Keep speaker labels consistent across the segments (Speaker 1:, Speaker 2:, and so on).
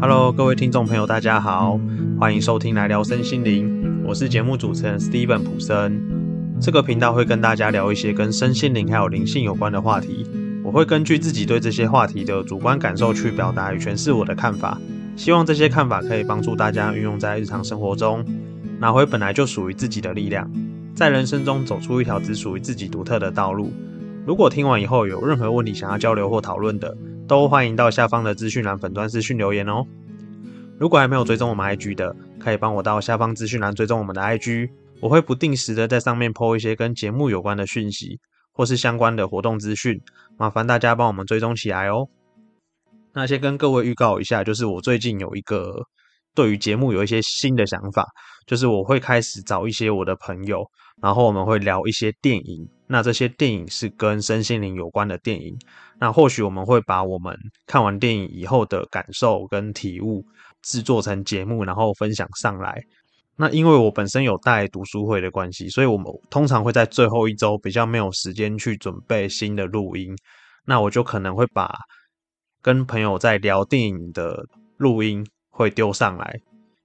Speaker 1: Hello，各位听众朋友，大家好，欢迎收听来聊身心灵，我是节目主持人 Steven 普森。这个频道会跟大家聊一些跟身心灵还有灵性有关的话题，我会根据自己对这些话题的主观感受去表达与诠释我的看法，希望这些看法可以帮助大家运用在日常生活中，拿回本来就属于自己的力量，在人生中走出一条只属于自己独特的道路。如果听完以后有任何问题想要交流或讨论的，都欢迎到下方的资讯栏粉专私讯留言哦。如果还没有追踪我们 IG 的，可以帮我到下方资讯栏追踪我们的 IG，我会不定时的在上面 po 一些跟节目有关的讯息，或是相关的活动资讯，麻烦大家帮我们追踪起来哦。那先跟各位预告一下，就是我最近有一个对于节目有一些新的想法，就是我会开始找一些我的朋友，然后我们会聊一些电影。那这些电影是跟身心灵有关的电影，那或许我们会把我们看完电影以后的感受跟体悟制作成节目，然后分享上来。那因为我本身有带读书会的关系，所以我们通常会在最后一周比较没有时间去准备新的录音，那我就可能会把跟朋友在聊电影的录音会丢上来，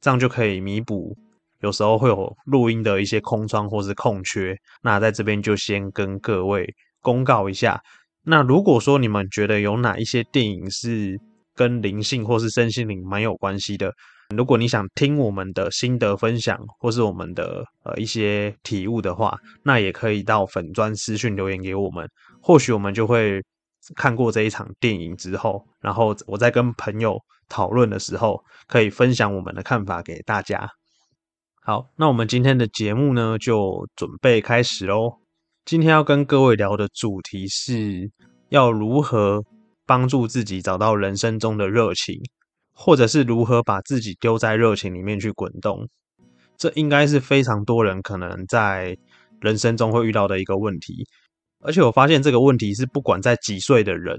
Speaker 1: 这样就可以弥补。有时候会有录音的一些空窗或是空缺，那在这边就先跟各位公告一下。那如果说你们觉得有哪一些电影是跟灵性或是身心灵蛮有关系的，如果你想听我们的心得分享或是我们的呃一些体悟的话，那也可以到粉砖私讯留言给我们，或许我们就会看过这一场电影之后，然后我在跟朋友讨论的时候，可以分享我们的看法给大家。好，那我们今天的节目呢，就准备开始喽。今天要跟各位聊的主题是要如何帮助自己找到人生中的热情，或者是如何把自己丢在热情里面去滚动。这应该是非常多人可能在人生中会遇到的一个问题。而且我发现这个问题是不管在几岁的人，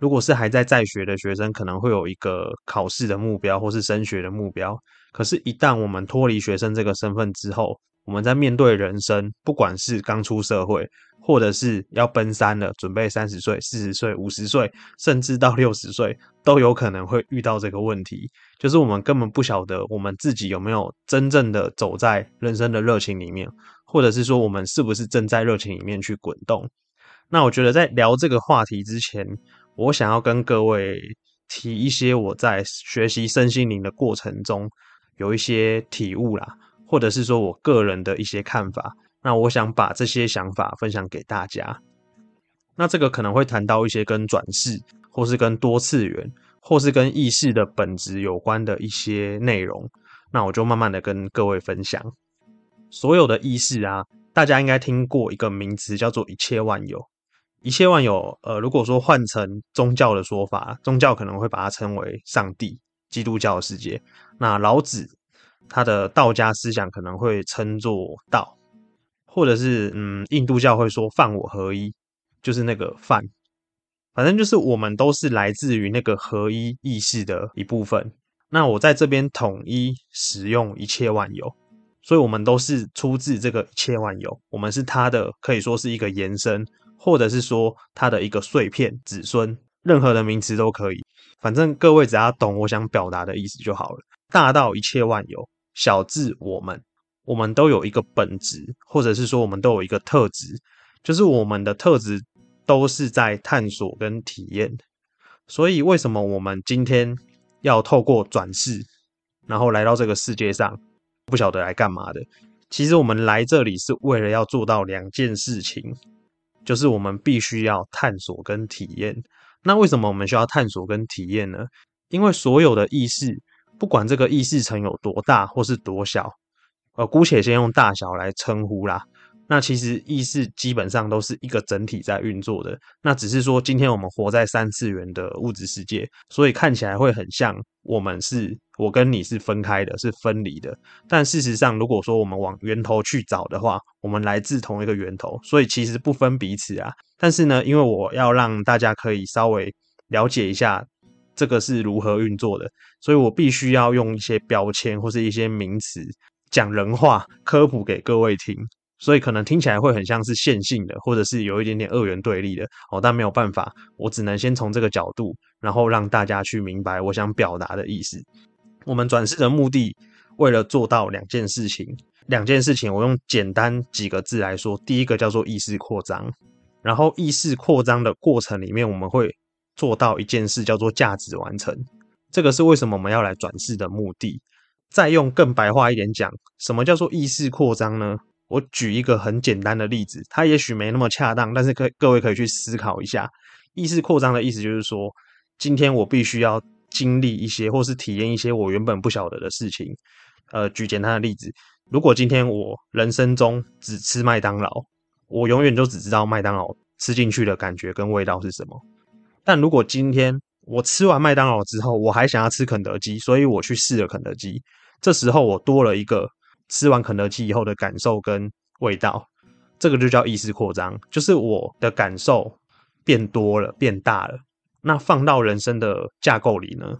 Speaker 1: 如果是还在在学的学生，可能会有一个考试的目标或是升学的目标。可是，一旦我们脱离学生这个身份之后，我们在面对人生，不管是刚出社会，或者是要奔三了，准备三十岁、四十岁、五十岁，甚至到六十岁，都有可能会遇到这个问题。就是我们根本不晓得我们自己有没有真正的走在人生的热情里面，或者是说我们是不是正在热情里面去滚动。那我觉得在聊这个话题之前，我想要跟各位提一些我在学习身心灵的过程中。有一些体悟啦，或者是说我个人的一些看法，那我想把这些想法分享给大家。那这个可能会谈到一些跟转世，或是跟多次元，或是跟意识的本质有关的一些内容。那我就慢慢的跟各位分享。所有的意识啊，大家应该听过一个名词叫做一切万有。一切万有，呃，如果说换成宗教的说法，宗教可能会把它称为上帝。基督教的世界，那老子他的道家思想可能会称作道，或者是嗯，印度教会说犯我合一，就是那个犯，反正就是我们都是来自于那个合一意识的一部分。那我在这边统一使用一切万有，所以我们都是出自这个一切万有，我们是它的可以说是一个延伸，或者是说它的一个碎片子孙，任何的名词都可以。反正各位只要懂我想表达的意思就好了。大到一切万有，小至我们，我们都有一个本质，或者是说我们都有一个特质，就是我们的特质都是在探索跟体验。所以为什么我们今天要透过转世，然后来到这个世界上，不晓得来干嘛的？其实我们来这里是为了要做到两件事情，就是我们必须要探索跟体验。那为什么我们需要探索跟体验呢？因为所有的意识，不管这个意识层有多大或是多小，呃，姑且先用大小来称呼啦。那其实意识基本上都是一个整体在运作的。那只是说今天我们活在三次元的物质世界，所以看起来会很像我们是我跟你是分开的，是分离的。但事实上，如果说我们往源头去找的话，我们来自同一个源头，所以其实不分彼此啊。但是呢，因为我要让大家可以稍微了解一下这个是如何运作的，所以我必须要用一些标签或是一些名词讲人话科普给各位听。所以可能听起来会很像是线性的，或者是有一点点二元对立的哦。但没有办法，我只能先从这个角度，然后让大家去明白我想表达的意思。我们转世的目的，为了做到两件事情。两件事情，我用简单几个字来说。第一个叫做意识扩张，然后意识扩张的过程里面，我们会做到一件事，叫做价值完成。这个是为什么我们要来转世的目的。再用更白话一点讲，什么叫做意识扩张呢？我举一个很简单的例子，它也许没那么恰当，但是可各位可以去思考一下。意识扩张的意思就是说，今天我必须要经历一些，或是体验一些我原本不晓得的事情。呃，举简单的例子，如果今天我人生中只吃麦当劳，我永远就只知道麦当劳吃进去的感觉跟味道是什么。但如果今天我吃完麦当劳之后，我还想要吃肯德基，所以我去试了肯德基。这时候我多了一个。吃完肯德基以后的感受跟味道，这个就叫意识扩张，就是我的感受变多了、变大了。那放到人生的架构里呢？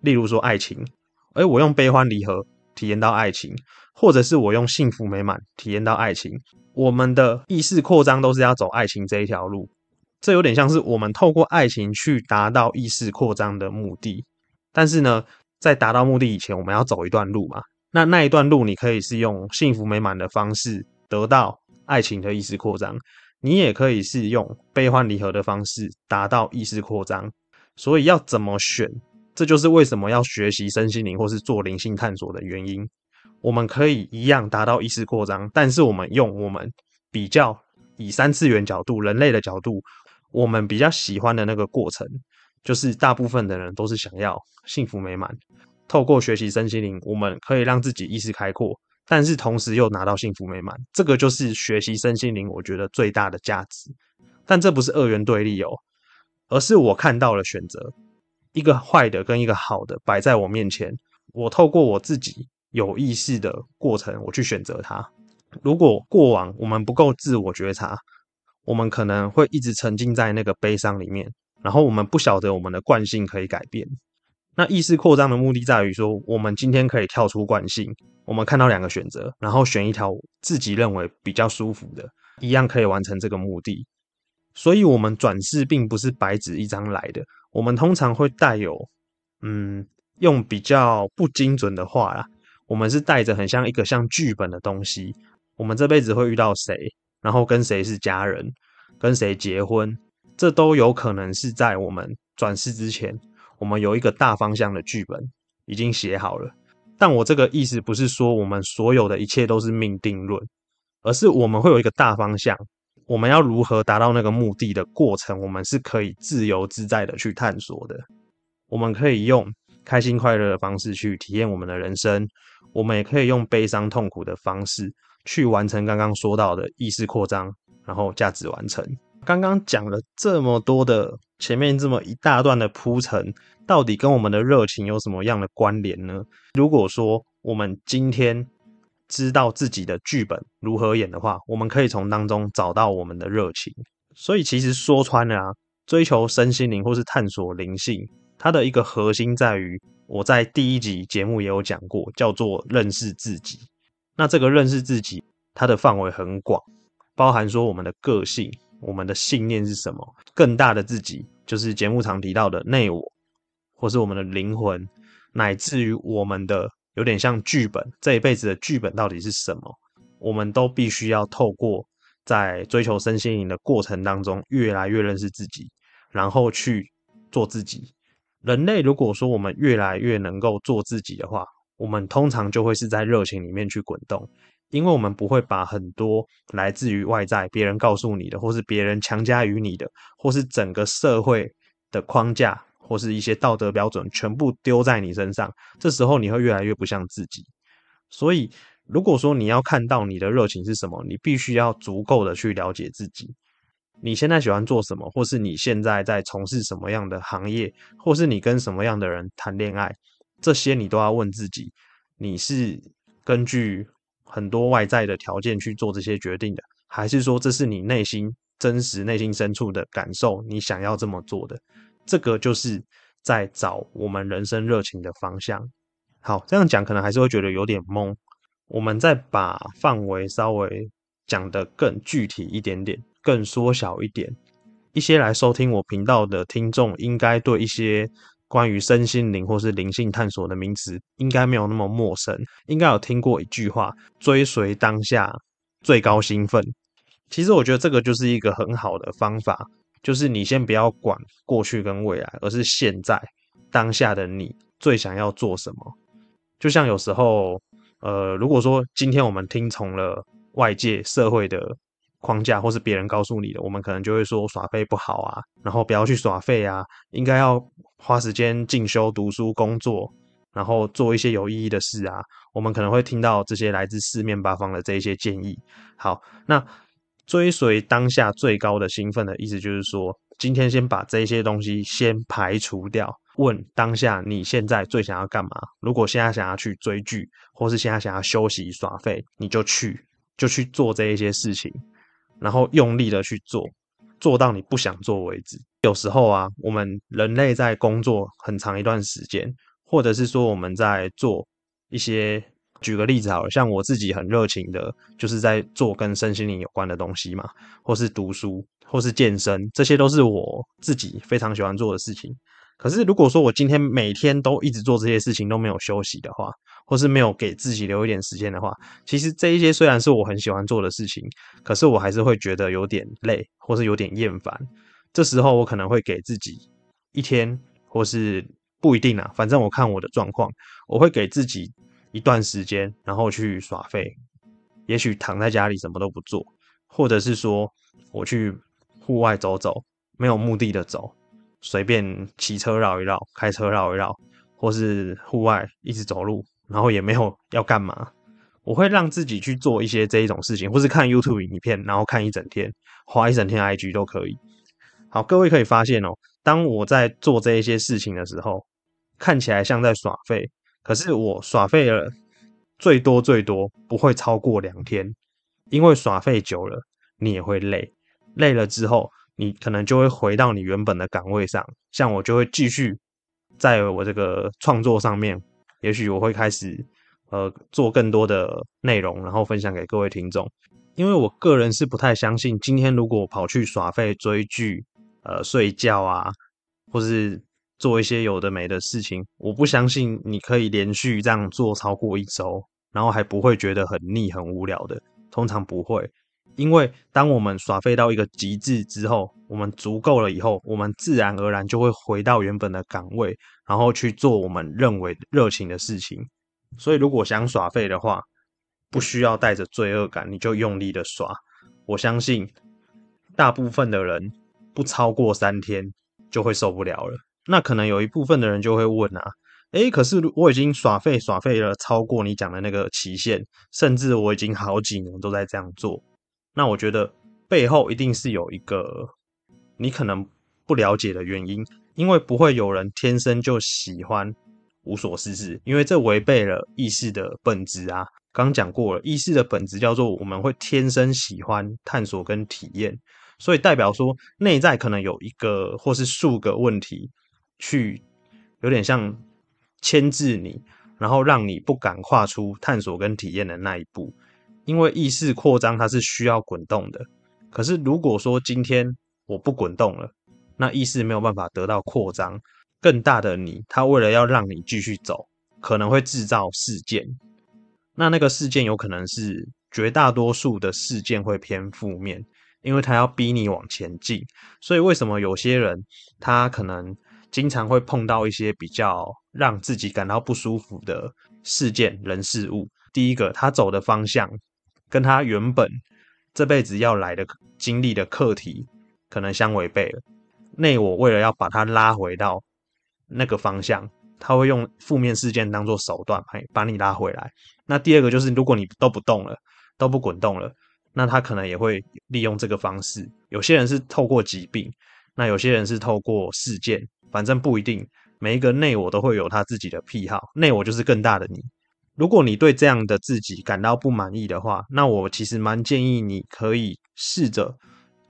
Speaker 1: 例如说爱情，哎，我用悲欢离合体验到爱情，或者是我用幸福美满体验到爱情。我们的意识扩张都是要走爱情这一条路，这有点像是我们透过爱情去达到意识扩张的目的。但是呢，在达到目的以前，我们要走一段路嘛。那那一段路，你可以是用幸福美满的方式得到爱情的意识扩张，你也可以是用悲欢离合的方式达到意识扩张。所以要怎么选，这就是为什么要学习身心灵或是做灵性探索的原因。我们可以一样达到意识扩张，但是我们用我们比较以三次元角度、人类的角度，我们比较喜欢的那个过程，就是大部分的人都是想要幸福美满。透过学习身心灵，我们可以让自己意识开阔，但是同时又拿到幸福美满。这个就是学习身心灵，我觉得最大的价值。但这不是二元对立哦，而是我看到了选择，一个坏的跟一个好的摆在我面前，我透过我自己有意识的过程，我去选择它。如果过往我们不够自我觉察，我们可能会一直沉浸在那个悲伤里面，然后我们不晓得我们的惯性可以改变。那意识扩张的目的在于说，我们今天可以跳出惯性，我们看到两个选择，然后选一条自己认为比较舒服的，一样可以完成这个目的。所以，我们转世并不是白纸一张来的，我们通常会带有，嗯，用比较不精准的话啦，我们是带着很像一个像剧本的东西。我们这辈子会遇到谁，然后跟谁是家人，跟谁结婚，这都有可能是在我们转世之前。我们有一个大方向的剧本已经写好了，但我这个意思不是说我们所有的一切都是命定论，而是我们会有一个大方向，我们要如何达到那个目的的过程，我们是可以自由自在的去探索的。我们可以用开心快乐的方式去体验我们的人生，我们也可以用悲伤痛苦的方式去完成刚刚说到的意识扩张，然后价值完成。刚刚讲了这么多的前面这么一大段的铺陈。到底跟我们的热情有什么样的关联呢？如果说我们今天知道自己的剧本如何演的话，我们可以从当中找到我们的热情。所以其实说穿了啊，追求身心灵或是探索灵性，它的一个核心在于，我在第一集节目也有讲过，叫做认识自己。那这个认识自己，它的范围很广，包含说我们的个性、我们的信念是什么，更大的自己就是节目常提到的内我。或是我们的灵魂，乃至于我们的有点像剧本，这一辈子的剧本到底是什么？我们都必须要透过在追求身心灵的过程当中，越来越认识自己，然后去做自己。人类如果说我们越来越能够做自己的话，我们通常就会是在热情里面去滚动，因为我们不会把很多来自于外在别人告诉你的，或是别人强加于你的，或是整个社会的框架。或是一些道德标准全部丢在你身上，这时候你会越来越不像自己。所以，如果说你要看到你的热情是什么，你必须要足够的去了解自己。你现在喜欢做什么，或是你现在在从事什么样的行业，或是你跟什么样的人谈恋爱，这些你都要问自己：你是根据很多外在的条件去做这些决定的，还是说这是你内心真实、内心深处的感受，你想要这么做的？这个就是在找我们人生热情的方向。好，这样讲可能还是会觉得有点懵。我们再把范围稍微讲得更具体一点点，更缩小一点。一些来收听我频道的听众，应该对一些关于身心灵或是灵性探索的名词，应该没有那么陌生。应该有听过一句话：“追随当下，最高兴奋。”其实我觉得这个就是一个很好的方法，就是你先不要管过去跟未来，而是现在当下的你最想要做什么。就像有时候，呃，如果说今天我们听从了外界社会的。框架或是别人告诉你的，我们可能就会说耍废不好啊，然后不要去耍废啊，应该要花时间进修、读书、工作，然后做一些有意义的事啊。我们可能会听到这些来自四面八方的这一些建议。好，那追随当下最高的兴奋的意思就是说，今天先把这些东西先排除掉，问当下你现在最想要干嘛？如果现在想要去追剧，或是现在想要休息耍废，你就去，就去做这一些事情。然后用力的去做，做到你不想做为止。有时候啊，我们人类在工作很长一段时间，或者是说我们在做一些，举个例子好了，像我自己很热情的，就是在做跟身心灵有关的东西嘛，或是读书，或是健身，这些都是我自己非常喜欢做的事情。可是如果说我今天每天都一直做这些事情都没有休息的话，或是没有给自己留一点时间的话，其实这一些虽然是我很喜欢做的事情，可是我还是会觉得有点累，或是有点厌烦。这时候我可能会给自己一天，或是不一定啊，反正我看我的状况，我会给自己一段时间，然后去耍废。也许躺在家里什么都不做，或者是说我去户外走走，没有目的的走，随便骑车绕一绕，开车绕一绕，或是户外一直走路。然后也没有要干嘛，我会让自己去做一些这一种事情，或是看 YouTube 影片，然后看一整天，花一整天 IG 都可以。好，各位可以发现哦，当我在做这一些事情的时候，看起来像在耍废，可是我耍废了最多最多不会超过两天，因为耍废久了你也会累，累了之后你可能就会回到你原本的岗位上，像我就会继续在我这个创作上面。也许我会开始，呃，做更多的内容，然后分享给各位听众。因为我个人是不太相信，今天如果跑去耍废、追剧、呃睡觉啊，或是做一些有的没的事情，我不相信你可以连续这样做超过一周，然后还不会觉得很腻、很无聊的。通常不会，因为当我们耍废到一个极致之后，我们足够了以后，我们自然而然就会回到原本的岗位。然后去做我们认为热情的事情，所以如果想耍废的话，不需要带着罪恶感，你就用力的耍。我相信大部分的人不超过三天就会受不了了。那可能有一部分的人就会问啊，诶，可是我已经耍废耍废了超过你讲的那个期限，甚至我已经好几年都在这样做。那我觉得背后一定是有一个你可能不了解的原因。因为不会有人天生就喜欢无所事事，因为这违背了意识的本质啊。刚讲过了，意识的本质叫做我们会天生喜欢探索跟体验，所以代表说内在可能有一个或是数个问题，去有点像牵制你，然后让你不敢跨出探索跟体验的那一步。因为意识扩张它是需要滚动的，可是如果说今天我不滚动了。那意识没有办法得到扩张，更大的你，它为了要让你继续走，可能会制造事件。那那个事件有可能是绝大多数的事件会偏负面，因为它要逼你往前进。所以为什么有些人他可能经常会碰到一些比较让自己感到不舒服的事件、人、事物？第一个，他走的方向跟他原本这辈子要来的经历的课题可能相违背了。内我为了要把他拉回到那个方向，他会用负面事件当做手段，嘿，把你拉回来。那第二个就是，如果你都不动了，都不滚动了，那他可能也会利用这个方式。有些人是透过疾病，那有些人是透过事件，反正不一定。每一个内我都会有他自己的癖好，内我就是更大的你。如果你对这样的自己感到不满意的话，那我其实蛮建议你可以试着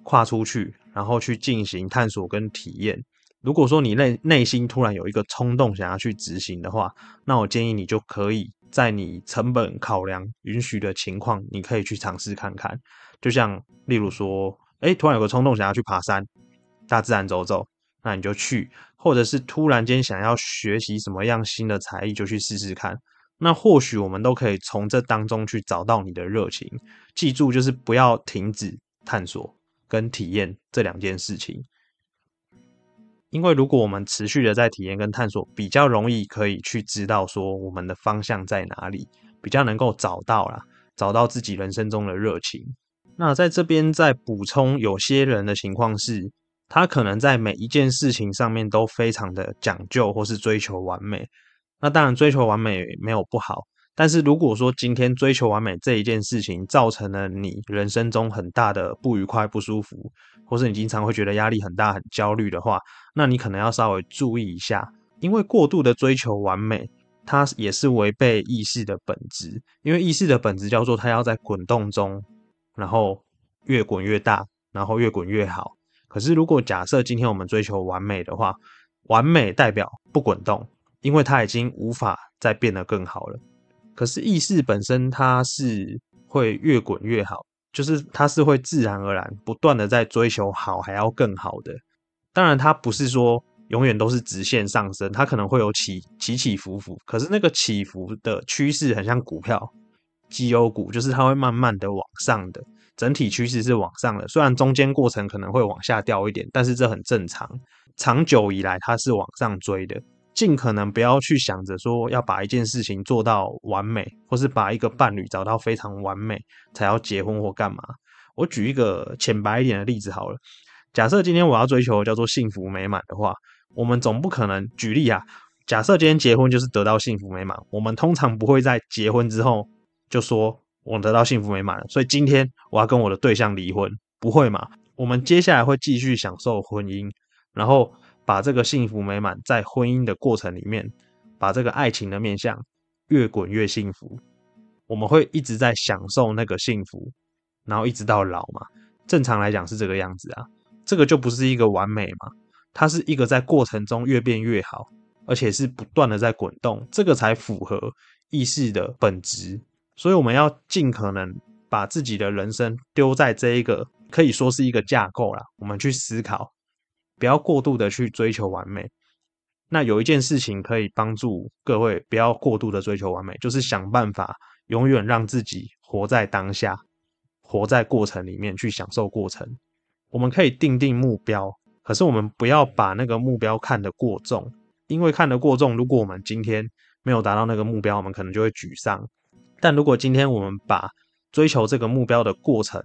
Speaker 1: 跨出去。然后去进行探索跟体验。如果说你内内心突然有一个冲动想要去执行的话，那我建议你就可以在你成本考量允许的情况，你可以去尝试看看。就像例如说，哎，突然有个冲动想要去爬山，大自然走走，那你就去；或者是突然间想要学习什么样新的才艺，就去试试看。那或许我们都可以从这当中去找到你的热情。记住，就是不要停止探索跟体验这两件事情。因为如果我们持续的在体验跟探索，比较容易可以去知道说我们的方向在哪里，比较能够找到啦，找到自己人生中的热情。那在这边再补充，有些人的情况是，他可能在每一件事情上面都非常的讲究，或是追求完美。那当然，追求完美没有不好。但是如果说今天追求完美这一件事情造成了你人生中很大的不愉快、不舒服，或是你经常会觉得压力很大、很焦虑的话，那你可能要稍微注意一下，因为过度的追求完美，它也是违背意识的本质。因为意识的本质叫做它要在滚动中，然后越滚越大，然后越滚越好。可是如果假设今天我们追求完美的话，完美代表不滚动，因为它已经无法再变得更好了。可是意识本身它是会越滚越好，就是它是会自然而然不断的在追求好还要更好的。当然，它不是说永远都是直线上升，它可能会有起起起伏伏。可是那个起伏的趋势很像股票，绩优股就是它会慢慢的往上的，整体趋势是往上的。虽然中间过程可能会往下掉一点，但是这很正常。长久以来它是往上追的。尽可能不要去想着说要把一件事情做到完美，或是把一个伴侣找到非常完美才要结婚或干嘛。我举一个浅白一点的例子好了。假设今天我要追求叫做幸福美满的话，我们总不可能举例啊。假设今天结婚就是得到幸福美满，我们通常不会在结婚之后就说我得到幸福美满了，所以今天我要跟我的对象离婚，不会嘛？我们接下来会继续享受婚姻，然后。把这个幸福美满在婚姻的过程里面，把这个爱情的面相越滚越幸福，我们会一直在享受那个幸福，然后一直到老嘛。正常来讲是这个样子啊，这个就不是一个完美嘛，它是一个在过程中越变越好，而且是不断的在滚动，这个才符合意识的本质。所以我们要尽可能把自己的人生丢在这一个可以说是一个架构啦，我们去思考。不要过度的去追求完美。那有一件事情可以帮助各位不要过度的追求完美，就是想办法永远让自己活在当下，活在过程里面去享受过程。我们可以定定目标，可是我们不要把那个目标看得过重，因为看得过重，如果我们今天没有达到那个目标，我们可能就会沮丧。但如果今天我们把追求这个目标的过程，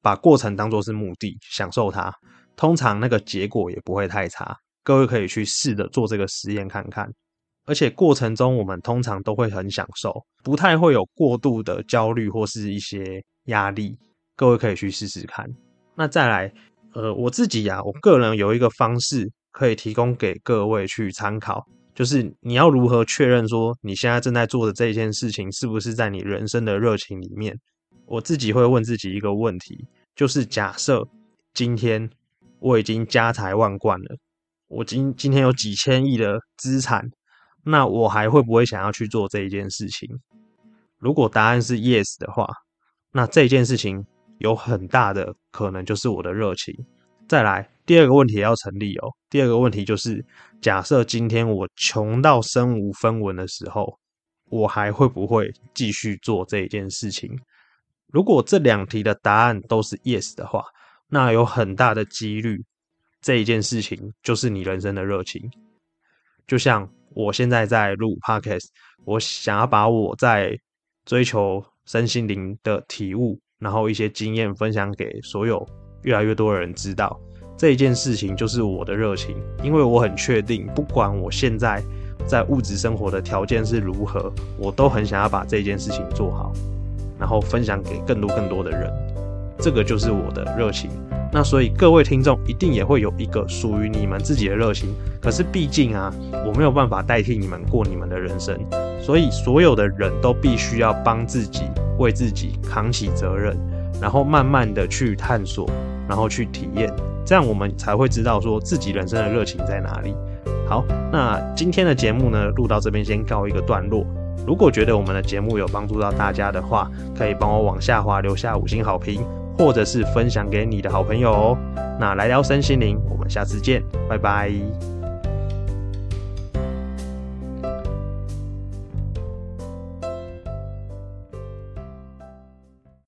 Speaker 1: 把过程当作是目的，享受它。通常那个结果也不会太差，各位可以去试着做这个实验看看。而且过程中我们通常都会很享受，不太会有过度的焦虑或是一些压力。各位可以去试试看。那再来，呃，我自己呀，我个人有一个方式可以提供给各位去参考，就是你要如何确认说你现在正在做的这件事情是不是在你人生的热情里面。我自己会问自己一个问题，就是假设今天。我已经家财万贯了，我今今天有几千亿的资产，那我还会不会想要去做这一件事情？如果答案是 yes 的话，那这件事情有很大的可能就是我的热情。再来，第二个问题要成立哦。第二个问题就是，假设今天我穷到身无分文的时候，我还会不会继续做这一件事情？如果这两题的答案都是 yes 的话，那有很大的几率，这一件事情就是你人生的热情。就像我现在在录 podcast，我想要把我在追求身心灵的体悟，然后一些经验分享给所有越来越多的人知道。这一件事情就是我的热情，因为我很确定，不管我现在在物质生活的条件是如何，我都很想要把这件事情做好，然后分享给更多更多的人。这个就是我的热情，那所以各位听众一定也会有一个属于你们自己的热情。可是毕竟啊，我没有办法代替你们过你们的人生，所以所有的人都必须要帮自己，为自己扛起责任，然后慢慢的去探索，然后去体验，这样我们才会知道说自己人生的热情在哪里。好，那今天的节目呢，录到这边先告一个段落。如果觉得我们的节目有帮助到大家的话，可以帮我往下滑留下五星好评，或者是分享给你的好朋友哦。那来聊身心灵，我们下次见，拜拜。